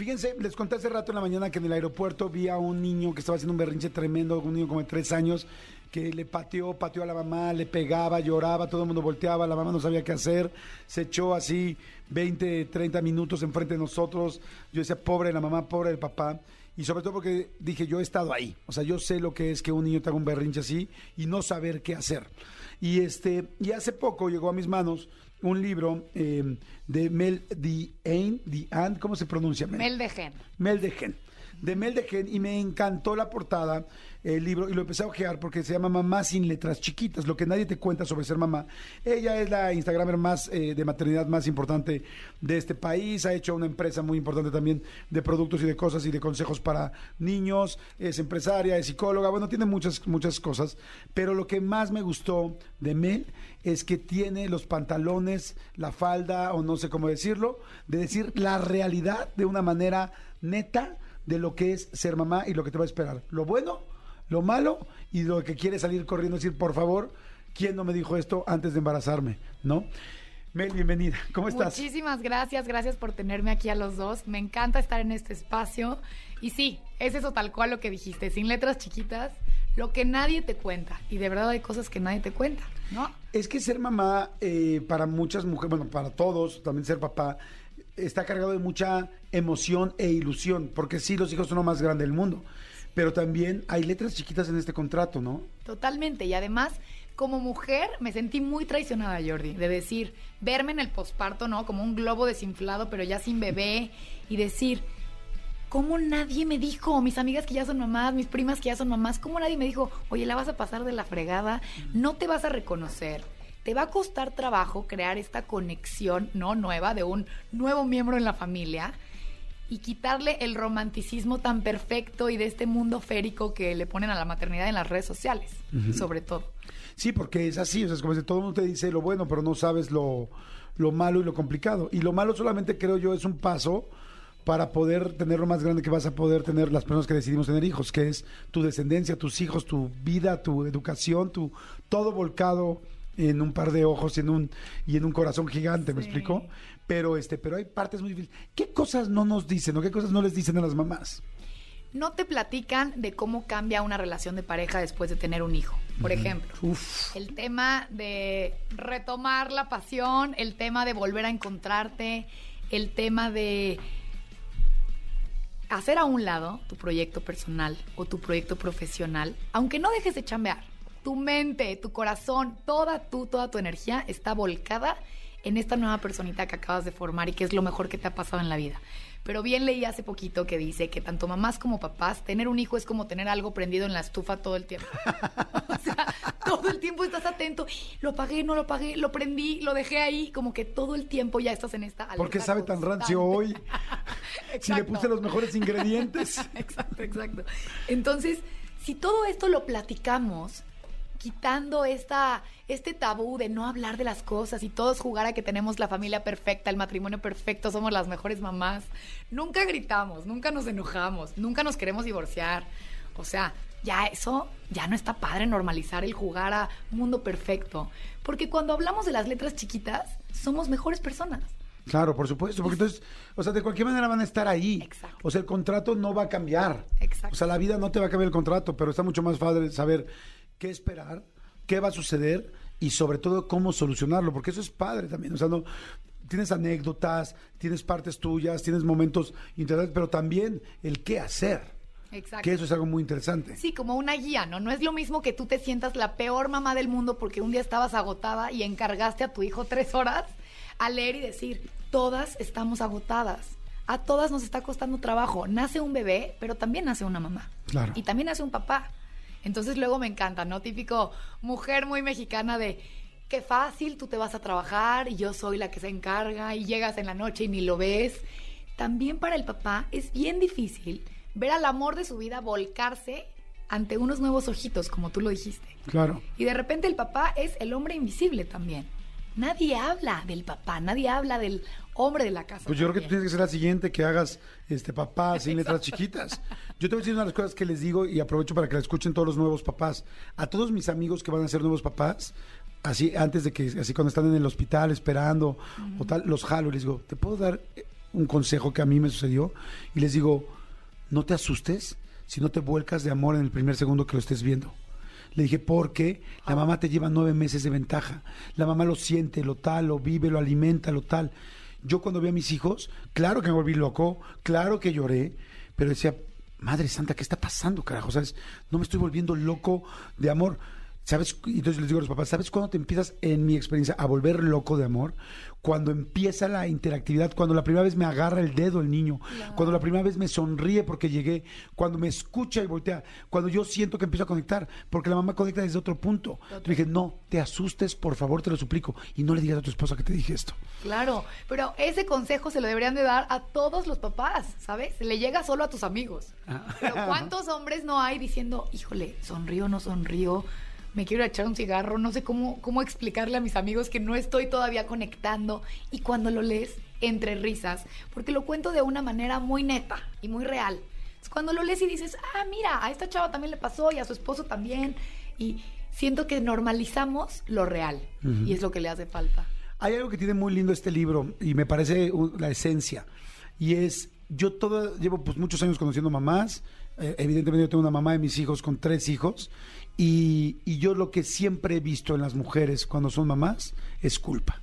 fíjense, les conté hace rato en la mañana que en el aeropuerto vi a un niño que estaba haciendo un berrinche tremendo, un niño como de tres años, que le pateó, pateó a la mamá, le pegaba, lloraba, todo el mundo volteaba, la mamá no sabía qué hacer, se echó así 20, 30 minutos enfrente de nosotros. Yo decía, pobre la mamá, pobre el papá. Y sobre todo porque dije, yo he estado ahí. O sea, yo sé lo que es que un niño te un berrinche así y no saber qué hacer. Y este, y hace poco llegó a mis manos un libro eh, de Mel Dean, Dean, ¿cómo se pronuncia? Mel de Gen. Mel de Gen. De Mel de Gen, y me encantó la portada, el libro, y lo empecé a ojear porque se llama Mamá sin letras chiquitas, lo que nadie te cuenta sobre ser mamá. Ella es la Instagramer más eh, de maternidad más importante de este país, ha hecho una empresa muy importante también de productos y de cosas y de consejos para niños, es empresaria, es psicóloga, bueno, tiene muchas, muchas cosas, pero lo que más me gustó de Mel es que tiene los pantalones, la falda, o no sé cómo decirlo, de decir la realidad de una manera neta de lo que es ser mamá y lo que te va a esperar. Lo bueno, lo malo y lo que quiere salir corriendo, decir, por favor, ¿quién no me dijo esto antes de embarazarme? ¿No? Mel, bienvenida. ¿Cómo estás? Muchísimas gracias, gracias por tenerme aquí a los dos. Me encanta estar en este espacio. Y sí, es eso tal cual lo que dijiste, sin letras chiquitas, lo que nadie te cuenta. Y de verdad hay cosas que nadie te cuenta, ¿no? Es que ser mamá eh, para muchas mujeres, bueno, para todos, también ser papá, está cargado de mucha emoción e ilusión, porque sí, los hijos son lo más grande del mundo, pero también hay letras chiquitas en este contrato, ¿no? Totalmente. Y además, como mujer, me sentí muy traicionada, Jordi, de decir, verme en el posparto, ¿no? Como un globo desinflado, pero ya sin bebé, y decir, ¿cómo nadie me dijo? Mis amigas que ya son mamás, mis primas que ya son mamás, ¿cómo nadie me dijo, oye, la vas a pasar de la fregada, no te vas a reconocer? Te va a costar trabajo crear esta conexión, ¿no? Nueva, de un nuevo miembro en la familia y quitarle el romanticismo tan perfecto y de este mundo férico que le ponen a la maternidad en las redes sociales, sobre todo. Sí, porque es así, o sea, es como si todo el mundo te dice lo bueno, pero no sabes lo, lo malo y lo complicado. Y lo malo solamente creo yo es un paso para poder tener lo más grande que vas a poder tener las personas que decidimos tener hijos, que es tu descendencia, tus hijos, tu vida, tu educación, tu todo volcado en un par de ojos y en un y en un corazón gigante, ¿me Sí. explico? Pero este, pero hay partes muy difíciles. ¿Qué cosas no nos dicen o qué cosas no les dicen a las mamás? No te platican de cómo cambia una relación de pareja después de tener un hijo. Por ejemplo, Uf. el tema de retomar la pasión, el tema de volver a encontrarte, el tema de hacer a un lado tu proyecto personal o tu proyecto profesional, aunque no dejes de chambear. Tu mente, tu corazón, toda toda tu energía está volcada en esta nueva personita que acabas de formar y que es lo mejor que te ha pasado en la vida. Pero bien leí hace poquito que dice que tanto mamás como papás, tener un hijo es como tener algo prendido en la estufa todo el tiempo. o sea, todo el tiempo estás atento. Lo apagué, no lo apagué, lo prendí, lo dejé ahí, como que todo el tiempo ya estás en esta ¿Por qué sabe tan rancio hoy? si le puse los mejores ingredientes. Exacto, exacto. Entonces, si todo esto lo platicamos, quitando esta, este tabú de no hablar de las cosas y todos jugar a que tenemos la familia perfecta, el matrimonio perfecto, somos las mejores mamás, nunca gritamos, nunca nos enojamos, nunca nos queremos divorciar. O sea, ya eso, ya no está padre normalizar el jugar a mundo perfecto. Porque cuando hablamos de las letras chiquitas, somos mejores personas. Claro, por supuesto, porque entonces, o sea, de cualquier manera van a estar ahí. Exacto. O sea, el contrato no va a cambiar. Exacto. O sea, la vida no te va a cambiar el contrato, pero está mucho más padre saber qué esperar, qué va a suceder y sobre todo cómo solucionarlo, porque eso es padre también. O sea, no tienes anécdotas, tienes partes tuyas, tienes momentos interesantes, pero también el qué hacer, Exacto. que eso es algo muy interesante. Sí, como una guía, ¿no? No es lo mismo que tú te sientas la peor mamá del mundo porque un día estabas agotada y encargaste a tu hijo tres horas a leer y decir, todas estamos agotadas. A todas nos está costando trabajo. Nace un bebé, pero también nace una mamá. Claro. Y también nace un papá. Entonces luego me encanta, ¿no? Típico mujer muy mexicana de qué fácil, tú te vas a trabajar y yo soy la que se encarga y llegas en la noche y ni lo ves. También para el papá es bien difícil ver al amor de su vida volcarse ante unos nuevos ojitos, como tú lo dijiste. Claro. Y de repente el papá es el hombre invisible también. Nadie habla del papá, nadie habla del hombre de la casa. Pues yo creo que tú tienes que ser la siguiente que hagas este papá sin letras chiquitas. Yo te voy a decir una de las cosas que les digo y aprovecho para que la escuchen todos los nuevos papás. A todos mis amigos que van a ser nuevos papás, así antes de que, así cuando están en el hospital esperando o tal, los jalo y les digo, ¿te puedo dar eh, un consejo que a mí me sucedió? Y les digo, no te asustes si no te vuelcas de amor en el primer segundo que lo estés viendo. Le dije, porque la mamá te lleva nueve meses de ventaja. La mamá lo siente, lo tal, lo vive, lo alimenta, lo tal. Yo cuando vi a mis hijos, claro que me volví loco, claro que lloré, pero decía, Madre Santa, ¿qué está pasando, carajo? ¿Sabes? No me estoy volviendo loco de amor. ¿Sabes? Y Entonces les digo a los papás, ¿sabes cuándo te empiezas, en mi experiencia, a volver loco de amor? Cuando empieza la interactividad, cuando la primera vez me agarra el dedo el niño, cuando la primera vez me sonríe porque llegué, cuando me escucha y voltea, cuando yo siento que empiezo a conectar, porque la mamá conecta desde otro punto. Le dije, no, te asustes, por favor, te lo suplico, y no le digas a tu esposa que te dije esto. Claro, pero ese consejo se lo deberían de dar a todos los papás, ¿sabes? Le llega solo a tus amigos. Ah. Pero ¿cuántos hombres no hay diciendo, híjole, sonrío, no sonrío? Me quiero echar un cigarro, no sé cómo, cómo explicarle a mis amigos que no estoy todavía conectando. Y cuando lo lees, entre risas, porque lo cuento de una manera muy neta y muy real. Es cuando lo lees y dices, ah, mira, a esta chava también le pasó y a su esposo también. Y siento que normalizamos lo real. Y es lo que le hace falta. Hay algo que tiene muy lindo este libro y me parece uh, la esencia y es yo todo llevo pues muchos años conociendo mamás eh, evidentemente yo tengo una mamá de mis hijos con tres hijos y, yo lo que siempre he visto en las mujeres cuando son mamás es culpa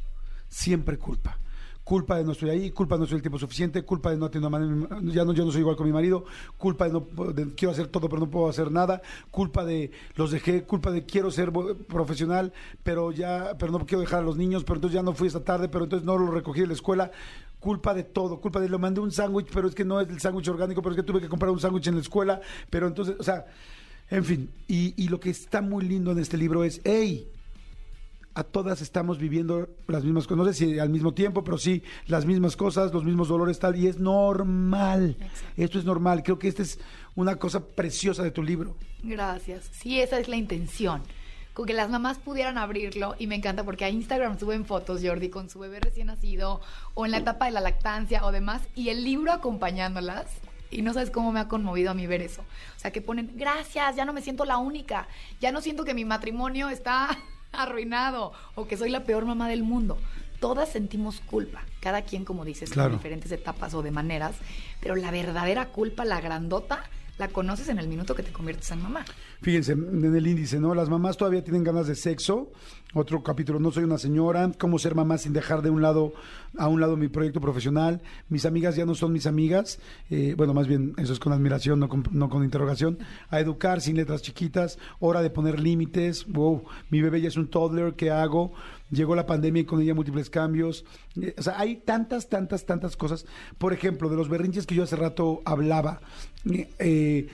siempre culpa culpa de no estoy ahí, culpa de no soy el tiempo suficiente, culpa de no manera- ya no yo no soy igual con mi marido, culpa de no de quiero hacer todo pero no puedo hacer nada, culpa de los dejé, culpa de quiero ser profesional, pero ya pero no quiero dejar a los niños, pero entonces ya no fui esta tarde, pero entonces no lo recogí de la escuela. Culpa de todo, culpa de le mandé un sándwich, pero es que no es el sándwich orgánico, pero es que tuve que comprar un sándwich en la escuela, pero entonces, o sea, en fin, y, y lo que está muy lindo en este libro es, hey, a todas estamos viviendo las mismas cosas, no sé si al mismo tiempo, pero sí las mismas cosas, los mismos dolores, tal, y es normal. Esto es normal. Creo que esta es una cosa preciosa de tu libro. Gracias. Sí, esa es la intención. Con que las mamás pudieran abrirlo y me encanta porque a Instagram suben fotos, Jordi, con su bebé recién nacido o en la etapa de la lactancia o demás y el libro acompañándolas. Y no sabes cómo me ha conmovido a mí ver eso. O sea, que ponen, gracias, ya no me siento la única, ya no siento que mi matrimonio está arruinado o que soy la peor mamá del mundo. Todas sentimos culpa, cada quien, como dices, Claro. en diferentes etapas o de maneras, pero la verdadera culpa, la grandota, la conoces en el minuto que te conviertes en mamá. Fíjense en el índice, ¿no? Las mamás todavía tienen ganas de sexo. Otro capítulo, no soy una señora. Cómo ser mamá sin dejar de un lado a un lado mi proyecto profesional. Mis amigas ya no son mis amigas. Eh, bueno, más bien eso es con admiración, no con, no con interrogación. A educar sin letras chiquitas. Hora de poner límites. Wow, mi bebé ya es un toddler. ¿Qué hago? Llegó la pandemia y con ella múltiples cambios. Eh, o sea, hay tantas, tantas, tantas cosas. Por ejemplo, de los berrinches que yo hace rato hablaba. eh, eh,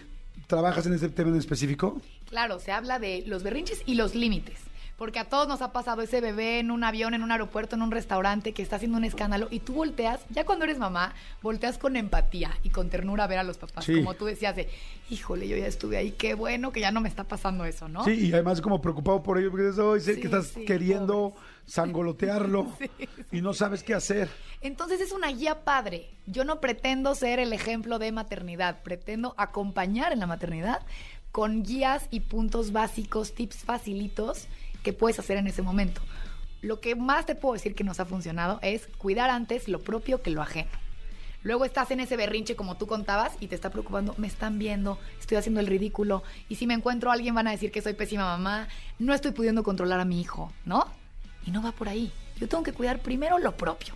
¿Trabajas en ese tema en específico? Claro, se habla de los berrinches y los límites. Porque a todos nos ha pasado ese bebé en un avión, en un aeropuerto, en un restaurante que está haciendo un escándalo y tú volteas, ya cuando eres mamá, volteas con empatía y con ternura a ver a los papás. Sí. Como tú decías de, híjole, yo ya estuve ahí, qué bueno que ya no me está pasando eso, ¿no? Sí, y además como preocupado por ello, porque "Ay, sé Sí, que estás sí, queriendo pobres. sangolotearlo y no sabes qué hacer. Entonces es una guía padre. Yo no pretendo ser el ejemplo de maternidad, pretendo acompañar en la maternidad con guías y puntos básicos, tips facilitos que puedes hacer en ese momento. Lo que más te puedo decir que nos ha funcionado es cuidar antes lo propio que lo ajeno. Luego estás en ese berrinche como tú contabas y te está preocupando, me están viendo, estoy haciendo el ridículo y si me encuentro a alguien van a decir que soy pésima mamá, no estoy pudiendo controlar a mi hijo, ¿no? Y no va por ahí. Yo tengo que cuidar primero lo propio.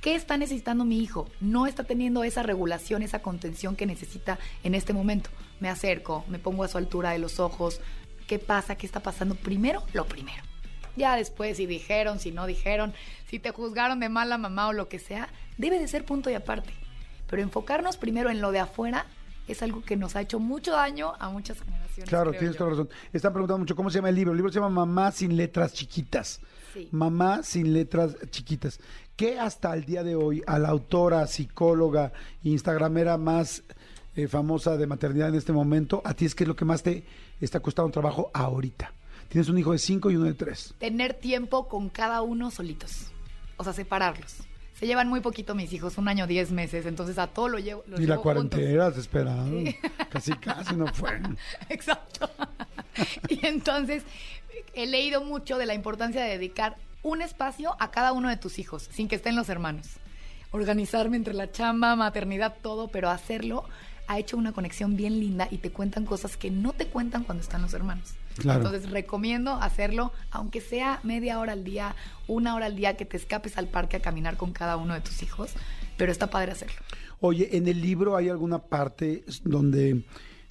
¿Qué está necesitando mi hijo? No está teniendo esa regulación, esa contención que necesita en este momento. Me acerco, me pongo a su altura de los ojos. ¿Qué pasa? ¿Qué está pasando? Primero, lo primero. Ya después, si dijeron, si no dijeron, si te juzgaron de mala mamá o lo que sea, debe de ser punto y aparte. Pero enfocarnos primero en lo de afuera es algo que nos ha hecho mucho daño a muchas generaciones. Claro, tienes toda la razón. Están preguntando mucho cómo se llama el libro. El libro se llama Mamá sin letras chiquitas. Sí. Mamá sin letras chiquitas. ¿Qué hasta el día de hoy a la autora, psicóloga, instagramera más eh, famosa de maternidad en este momento, a ti es que es lo que más te está costando trabajo ahorita. Tienes un hijo de cinco y uno de tres. Tener tiempo con cada uno solitos. O sea, separarlos. Se llevan muy poquito mis hijos, un año, diez meses, entonces a todo lo llevo. los y la cuarentena, desesperado. Casi, casi no fue. Exacto. y entonces he leído mucho de la importancia de dedicar un espacio a cada uno de tus hijos, sin que estén los hermanos. Organizarme entre la chamba, maternidad, todo, pero hacerlo ha hecho una conexión bien linda y te cuentan cosas que no te cuentan cuando están los hermanos. Claro. Entonces recomiendo hacerlo, aunque sea media hora al día, una hora al día, que te escapes al parque a caminar con cada uno de tus hijos, pero está padre hacerlo. Oye, ¿en el libro hay alguna parte donde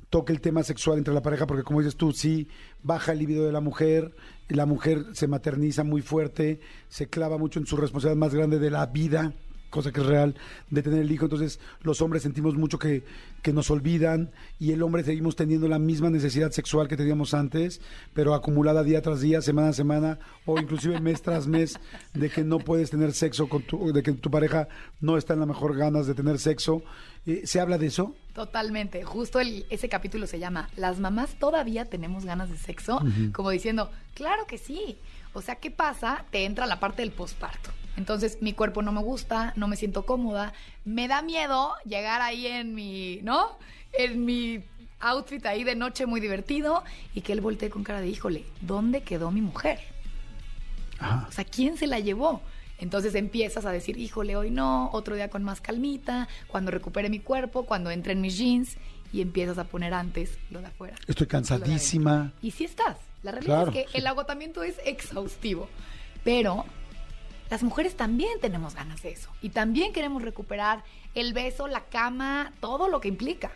toque el tema sexual entre la pareja? Porque como dices tú, sí, baja el libido de la mujer, la mujer se materniza muy fuerte, se clava mucho en su responsabilidad más grande de la vida, cosa que es real, de tener el hijo. Entonces los hombres sentimos mucho que, que nos olvidan y el hombre seguimos teniendo la misma necesidad sexual que teníamos antes, pero acumulada día tras día, semana a semana o inclusive mes tras mes, de que no puedes tener sexo con tu, de que tu pareja no está en la mejor ganas de tener sexo. Eh, ¿Se habla de eso? Totalmente. Justo el- ese capítulo se llama Las mamás todavía tenemos ganas de sexo, como diciendo, claro que sí. O sea, ¿qué pasa? Te entra la parte del posparto. Entonces, mi cuerpo no me gusta, no me siento cómoda, me da miedo llegar ahí en mi, ¿no? En mi outfit ahí de noche muy divertido y que él voltee con cara de, híjole, ¿dónde quedó mi mujer? Ajá. O sea, ¿quién se la llevó? Entonces empiezas a decir, híjole, hoy no, otro día con más calmita, cuando recupere mi cuerpo, cuando entre en mis jeans, y empiezas a poner antes lo de afuera. Estoy cansadísima. Y sí estás. La realidad Claro, es que sí. el agotamiento es exhaustivo. Pero las mujeres también tenemos ganas de eso. Y también queremos recuperar el beso, la cama, todo lo que implica.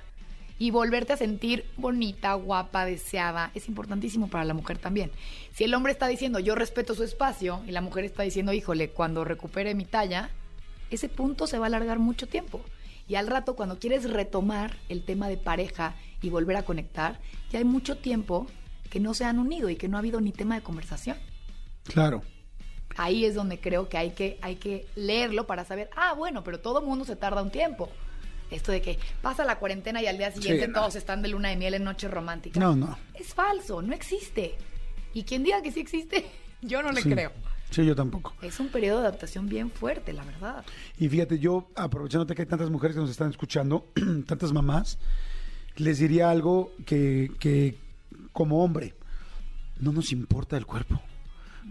Y volverte a sentir bonita, guapa, deseada, es importantísimo para la mujer también. Si el hombre está diciendo yo respeto su espacio y la mujer está diciendo, híjole, cuando recupere mi talla, ese punto se va a alargar mucho tiempo. Y al rato, cuando quieres retomar el tema de pareja y volver a conectar, ya hay mucho tiempo que no se han unido y que no ha habido ni tema de conversación. Claro. Ahí es donde creo que hay que, hay que leerlo para saber, ah, bueno, pero todo mundo se tarda un tiempo. Esto de que pasa la cuarentena y al día siguiente Sí, no. todos están de luna de miel en noche romántica. No, no. Es falso, no existe. Y quien diga que sí existe, yo no le Sí. creo. Sí, yo tampoco. Es un periodo de adaptación bien fuerte, la verdad. Y fíjate, yo, aprovechándote que hay tantas mujeres que nos están escuchando, tantas mamás, les diría algo que, que como hombre, no nos importa el cuerpo.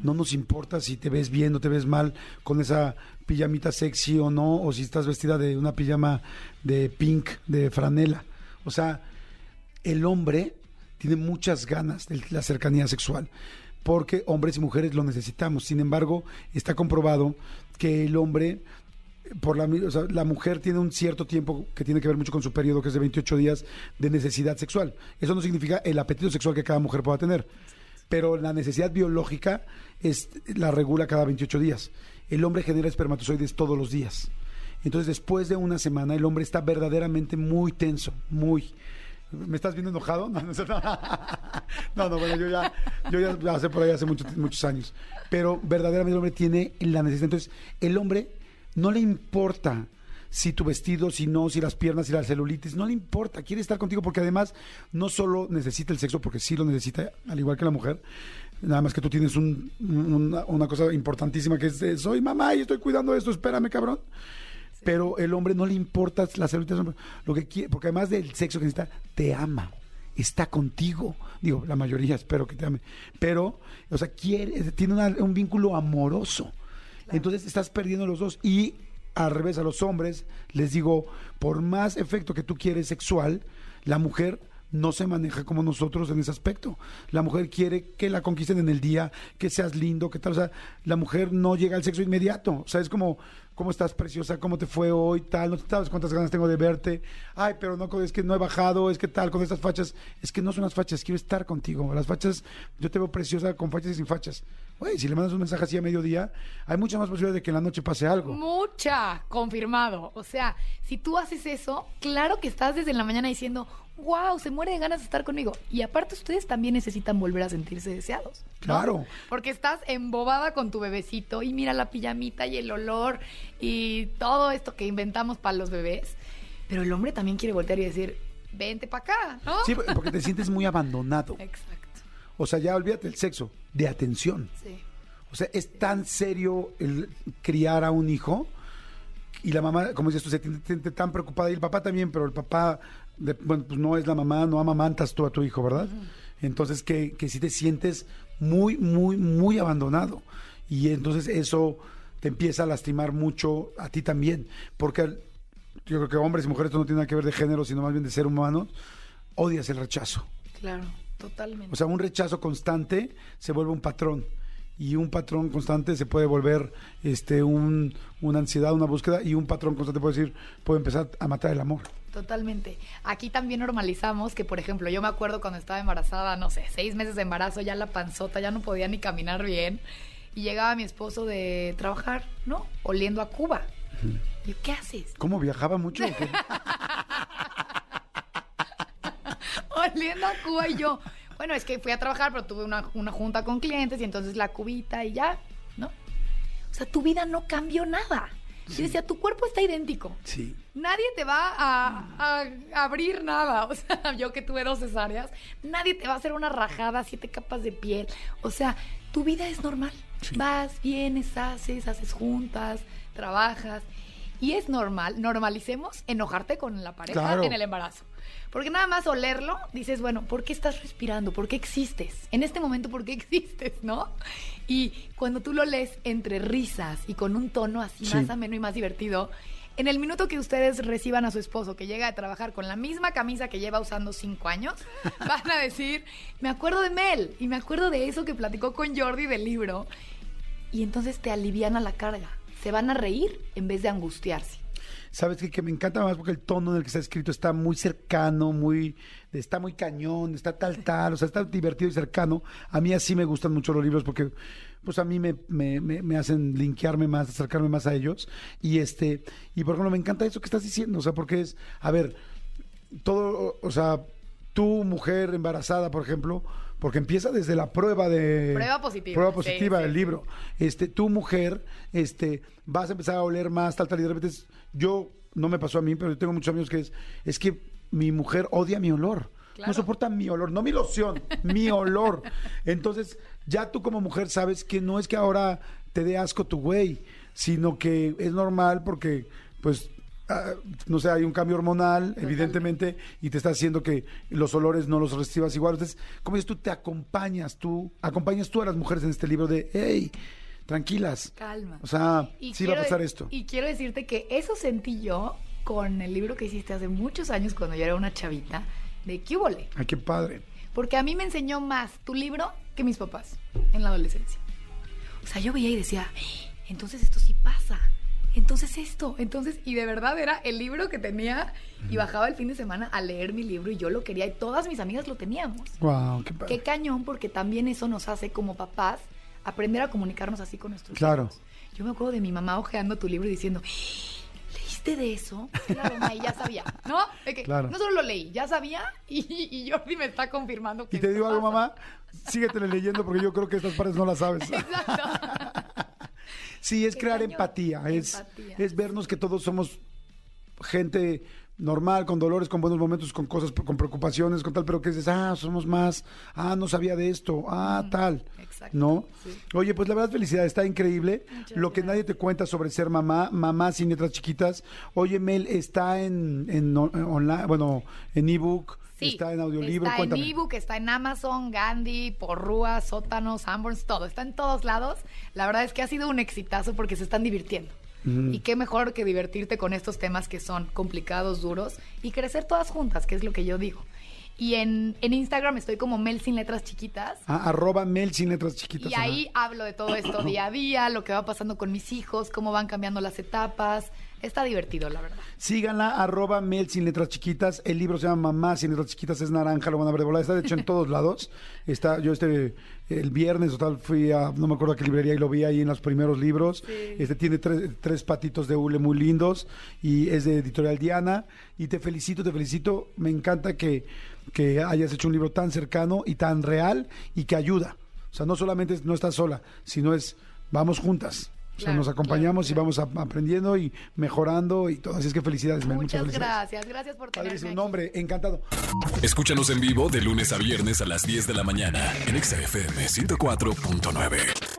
No nos importa si te ves bien o te ves mal con esa pijamita sexy o no, o si estás vestida de una pijama de pink, de franela. O sea, el hombre tiene muchas ganas de la cercanía sexual, porque hombres y mujeres lo necesitamos. Sin embargo, está comprobado que el hombre, por la, o sea, la mujer tiene un cierto tiempo que tiene que ver mucho con su periodo, que es de 28 días de necesidad sexual. Eso no significa el apetito sexual que cada mujer pueda tener, pero la necesidad biológica es, la regula cada 28 días. El hombre genera espermatozoides todos los días. Entonces, después de una semana, el hombre está verdaderamente muy tenso, muy. ¿Me estás viendo enojado? No, no, no, no, bueno, yo ya, yo ya pasé por ahí hace muchos, muchos años. Pero verdaderamente el hombre tiene la necesidad. Entonces, el hombre no le importa si tu vestido, si no, si las piernas, si la celulitis, no le importa, quiere estar contigo porque además no solo necesita el sexo, porque sí lo necesita, al igual que la mujer, nada más que tú tienes un- una, una cosa importantísima que es, soy mamá y estoy cuidando esto, espérame cabrón. Pero el hombre no le importa la celulitis, lo que quiere, porque además del sexo que necesita, te ama está contigo. Digo, la mayoría espero que te ame. Pero, o sea, quiere, tiene una- un vínculo amoroso. Entonces estás perdiendo los dos. Y al revés, a los hombres, les digo, por más efecto que tú quieres sexual, la mujer no se maneja como nosotros en ese aspecto. La mujer quiere que la conquisten en el día, que seas lindo, que tal. O sea, la mujer no llega al sexo inmediato. O sea, es como, ¿cómo estás preciosa? ¿Cómo te fue hoy? Tal, no sabes cuántas ganas tengo de verte. Ay, pero no, es que no he bajado, es que tal, con estas fachas. Es que no son las fachas, quiero estar contigo. Las fachas, yo te veo preciosa con fachas y sin fachas. Güey, si le mandas un mensaje así a mediodía, hay mucha más posibilidad de que en la noche pase algo. Mucha, confirmado. O sea, si tú haces eso, claro que estás desde la mañana diciendo, wow, se muere de ganas de estar conmigo. Y aparte ustedes también necesitan volver a sentirse deseados. ¿no? Claro. Porque estás embobada con tu bebecito y mira la pijamita y el olor y todo esto que inventamos para los bebés. Pero el hombre también quiere voltear y decir, vente para acá, ¿no? Sí, porque te sientes muy abandonado. Exacto. O sea, ya olvídate del sexo, de atención. Sí. O sea, es tan serio el criar a un hijo y la mamá, como dices tú, se siente tan preocupada y el papá también, pero el papá, de- bueno, pues no es la mamá, no amamantas tú a tu hijo, ¿verdad? Entonces, que, que sí te sientes muy, muy, muy abandonado. Y entonces eso te empieza a lastimar mucho a ti también, porque yo creo que hombres y mujeres esto no tiene nada que ver de género, sino más bien de ser humano, odias el rechazo. Claro, totalmente. O sea, un rechazo constante se vuelve un patrón. Y un patrón constante se puede volver este un, una ansiedad, una búsqueda. Y un patrón constante puede decir, puede empezar a matar el amor. Totalmente. Aquí también normalizamos que, por ejemplo, yo me acuerdo cuando estaba embarazada, no sé, seis meses de embarazo, ya la panzota, ya no podía ni caminar bien. Y llegaba mi esposo de trabajar, ¿no? Oliendo a Cuba. Y yo, ¿qué haces? ¿Cómo viajaba mucho? oliendo a Cuba y yo, bueno, es que fui a trabajar, pero tuve una, una junta con clientes y entonces la cubita y ya, ¿no? O sea, tu vida no cambió nada. Y decía, tu cuerpo está idéntico. Sí. Nadie te va a, a abrir nada. O sea, yo que tuve dos cesáreas, nadie te va a hacer una rajada, siete capas de piel. O sea, tu vida es normal. Sí. Vas, vienes, haces, haces juntas, trabajas. Y es normal, normalicemos enojarte con la pareja Claro. en el embarazo. Porque nada más olerlo, dices, bueno, ¿por qué estás respirando? ¿Por qué existes? En este momento, ¿por qué existes? ¿No? Y cuando tú lo lees entre risas y con un tono así Sí. más ameno y más divertido, en el minuto que ustedes reciban a su esposo que llega a trabajar con la misma camisa que lleva usando cinco años, van a decir, me acuerdo de Mel y me acuerdo de eso que platicó con Jordi del libro. Y entonces te aliviana la carga. Se van a reír en vez de angustiarse. ¿Sabes qué? Que me encanta más porque el tono en el que está escrito está muy cercano, muy está muy cañón, está tal, tal, o sea, está divertido y cercano. A mí así me gustan mucho los libros porque pues a mí me, me, me- me hacen linkearme más, acercarme más a ellos. Y este, y por ejemplo, me encanta eso que estás diciendo, o sea, porque es, a ver, todo, o sea, tú, mujer embarazada, por ejemplo, porque empieza desde la prueba de... Prueba positiva, Prueba positiva sí, del sí. libro. Este, tú, mujer, este, vas a empezar a oler más, tal, tal, y de repente es- yo, no me pasó a mí, pero yo tengo muchos amigos que es, es que mi mujer odia mi olor. Claro. No soporta mi olor, no mi loción, mi olor. Entonces, ya tú como mujer sabes que no es que ahora te dé asco tu güey, sino que es normal porque, pues, ah, no sé, hay un cambio hormonal, evidentemente, y te está haciendo que los olores no los recibas igual. Entonces, como dices tú, te acompañas, tú, acompañas tú a las mujeres en este libro de, hey, tranquilas. Calma. O sea, Y sí va a pasar esto. Y quiero decirte que eso sentí yo con el libro que hiciste hace muchos años cuando yo era una chavita de Cúbole. Ay, qué padre. Porque a mí me enseñó más tu libro que mis papás en la adolescencia. O sea, yo veía y decía, "Eh, entonces esto sí pasa. Entonces esto, entonces, y de verdad era el libro que tenía y bajaba el fin de semana a leer mi libro y yo lo quería y todas mis amigas lo teníamos. Wow, qué padre. Qué cañón, porque también eso nos hace como papás aprender a comunicarnos así con nuestros Claro. hijos. Yo me acuerdo de mi mamá ojeando tu libro y diciendo, ¿leíste de eso? Claro, mamá, y ya sabía, ¿no? Que Claro. No solo lo leí, ya sabía y, y Jordi me está confirmando que Y te digo algo, mamá, síguetele leyendo porque yo creo que estas partes no las sabes. Exacto. Sí, es Qué crear empatía, es, Empatía. es vernos que todos somos gente normal, con dolores, con buenos momentos, con cosas, con preocupaciones, con tal, pero que dices, ah, somos más, ah, no sabía de esto, ah, tal, exacto, ¿no? sí. Oye, pues la verdad, felicidad, está increíble. Muchas Lo que gracias. nadie te cuenta sobre ser mamá, mamá sin letras chiquitas. Oye, Mel, está en, en on- online, bueno, en ebook, Sí, está en audiolibro, Está cuéntame. en ebook, está en Amazon, Gandhi, Porrúa, Sótanos, Sanborns, todo. Está en todos lados. La verdad es que ha sido un exitazo porque se están divirtiendo. Y qué mejor que divertirte con estos temas que son complicados, duros y crecer todas juntas, que es lo que yo digo. Y en, en Instagram estoy como Mel sin letras chiquitas. Ah, arroba Mel sin letras chiquitas. Y ajá. ahí hablo de todo esto día a día, lo que va pasando con mis hijos, cómo van cambiando las etapas. Está divertido, la verdad. Síganla, arroba Mel sin letras chiquitas. El libro se llama Mamá sin letras chiquitas, es naranja, lo van a ver de volada. Está de hecho en todos lados. Está, yo este, el viernes o tal fui a, no me acuerdo a qué librería y lo vi ahí en los primeros libros. Este tiene tres, tres patitos de hule muy lindos y es de Editorial Diana. Y te felicito, te felicito. Me encanta que, que hayas hecho un libro tan cercano y tan real y que ayuda. O sea, no solamente no estás sola, sino es vamos juntas. Sea, Claro, nos acompañamos claro, y vamos a- aprendiendo y mejorando y todo. Así es que felicidades. Muchas, Muchas felicidades. gracias, gracias por tenerme Padrísimo, aquí. nombre, encantado. Escúchanos en vivo de lunes a viernes a las 10 de la mañana en Exa FM 104.9.